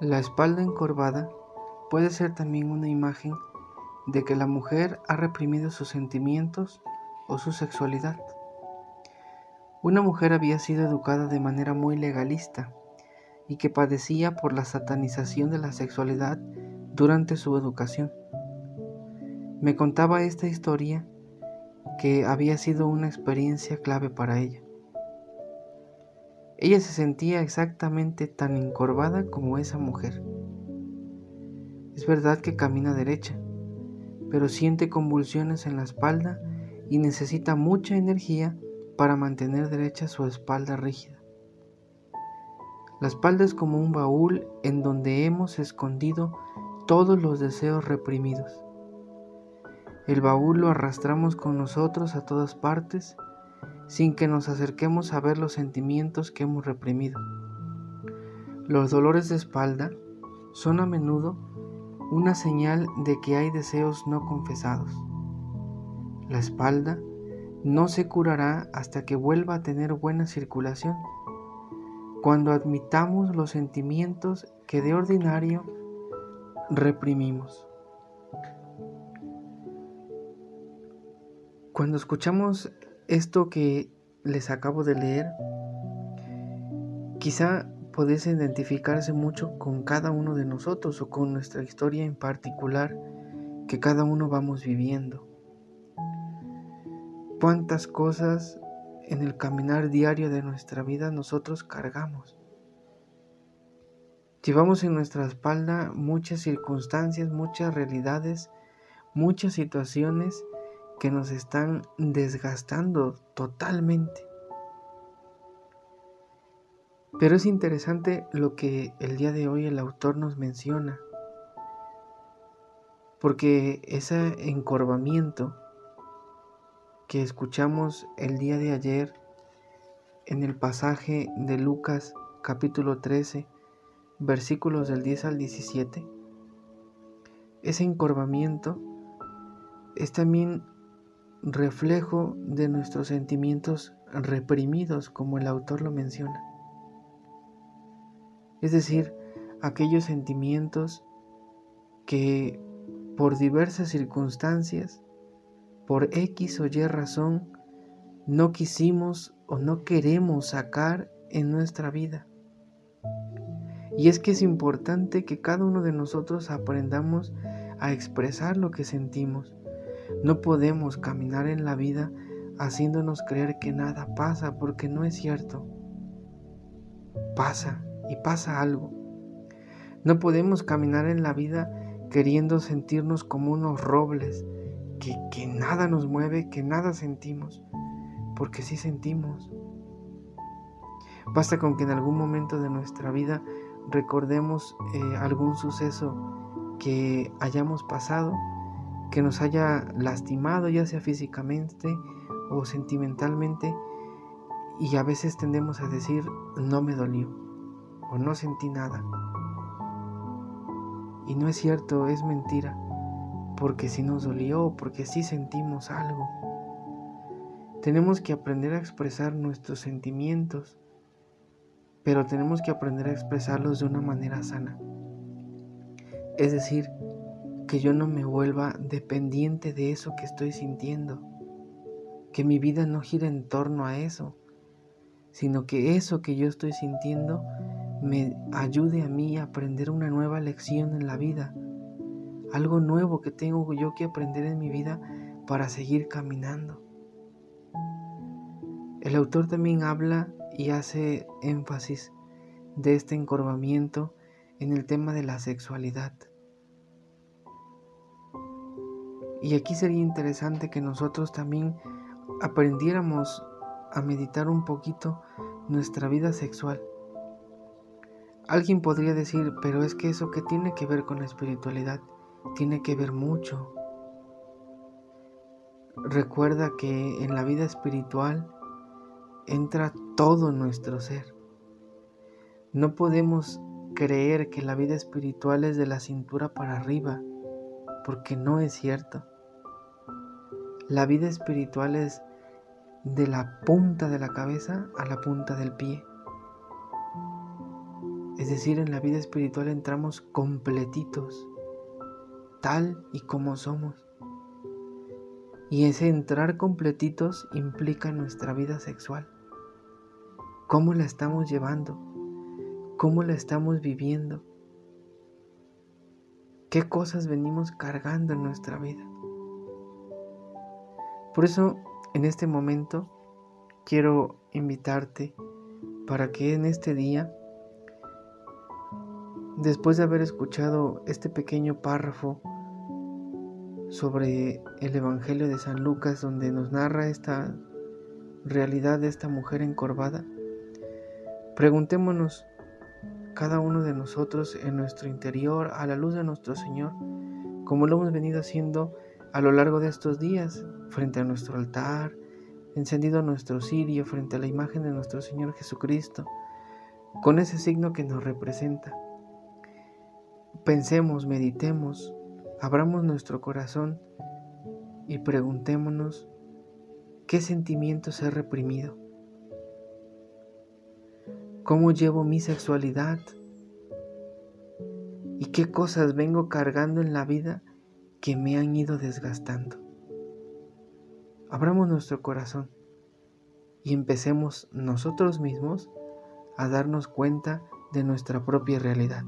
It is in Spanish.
La espalda encorvada puede ser también una imagen de que la mujer ha reprimido sus sentimientos o su sexualidad. Una mujer había sido educada de manera muy legalista y que padecía por la satanización de la sexualidad durante su educación. Me contaba esta historia que había sido una experiencia clave para ella. Ella se sentía exactamente tan encorvada como esa mujer. Es verdad que camina derecha, pero siente convulsiones en la espalda y necesita mucha energía para mantener derecha su espalda rígida. La espalda es como un baúl en donde hemos escondido todos los deseos reprimidos. El baúl lo arrastramos con nosotros a todas partes sin que nos acerquemos a ver los sentimientos que hemos reprimido. Los dolores de espalda son a menudo una señal de que hay deseos no confesados. La espalda no se curará hasta que vuelva a tener buena circulación, cuando admitamos los sentimientos que de ordinario reprimimos. Cuando escuchamos esto que les acabo de leer, quizá pudiese identificarse mucho con cada uno de nosotros o con nuestra historia en particular que cada uno vamos viviendo. Cuántas cosas en el caminar diario de nuestra vida nosotros cargamos. Llevamos en nuestra espalda muchas circunstancias, muchas realidades, muchas situaciones nos están desgastando totalmente. Pero es interesante lo que el día de hoy el autor nos menciona, porque ese encorvamiento que escuchamos el día de ayer en el pasaje de Lucas capítulo 13, versículos del 10 al 17, ese encorvamiento es también reflejo de nuestros sentimientos reprimidos, como el autor lo menciona. Es decir, aquellos sentimientos que por diversas circunstancias, por X o Y razón, no quisimos o no queremos sacar en nuestra vida. Y es que es importante que cada uno de nosotros aprendamos a expresar lo que sentimos no podemos caminar en la vida haciéndonos creer que nada pasa porque no es cierto. Pasa y pasa algo. No podemos caminar en la vida queriendo sentirnos como unos robles, que, que nada nos mueve, que nada sentimos, porque sí sentimos. Basta con que en algún momento de nuestra vida recordemos eh, algún suceso que hayamos pasado que nos haya lastimado, ya sea físicamente o sentimentalmente, y a veces tendemos a decir, no me dolió o no sentí nada. Y no es cierto, es mentira, porque si nos dolió, porque sí sentimos algo. Tenemos que aprender a expresar nuestros sentimientos, pero tenemos que aprender a expresarlos de una manera sana. Es decir, que yo no me vuelva dependiente de eso que estoy sintiendo, que mi vida no gire en torno a eso, sino que eso que yo estoy sintiendo me ayude a mí a aprender una nueva lección en la vida, algo nuevo que tengo yo que aprender en mi vida para seguir caminando. El autor también habla y hace énfasis de este encorvamiento en el tema de la sexualidad. Y aquí sería interesante que nosotros también aprendiéramos a meditar un poquito nuestra vida sexual. Alguien podría decir, pero es que eso que tiene que ver con la espiritualidad, tiene que ver mucho. Recuerda que en la vida espiritual entra todo nuestro ser. No podemos creer que la vida espiritual es de la cintura para arriba, porque no es cierto. La vida espiritual es de la punta de la cabeza a la punta del pie. Es decir, en la vida espiritual entramos completitos, tal y como somos. Y ese entrar completitos implica nuestra vida sexual. ¿Cómo la estamos llevando? ¿Cómo la estamos viviendo? ¿Qué cosas venimos cargando en nuestra vida? Por eso, en este momento, quiero invitarte para que en este día Después de haber escuchado este pequeño párrafo sobre el Evangelio de San Lucas, donde nos narra esta realidad de esta mujer encorvada, preguntémonos cada uno de nosotros en nuestro interior, a la luz de nuestro Señor, como lo hemos venido haciendo a lo largo de estos días, frente a nuestro altar, encendido nuestro cirio frente a la imagen de nuestro Señor Jesucristo, con ese signo que nos representa. Pensemos, meditemos, abramos nuestro corazón y preguntémonos qué sentimientos he reprimido, cómo llevo mi sexualidad y qué cosas vengo cargando en la vida que me han ido desgastando. Abramos nuestro corazón y empecemos nosotros mismos a darnos cuenta de nuestra propia realidad.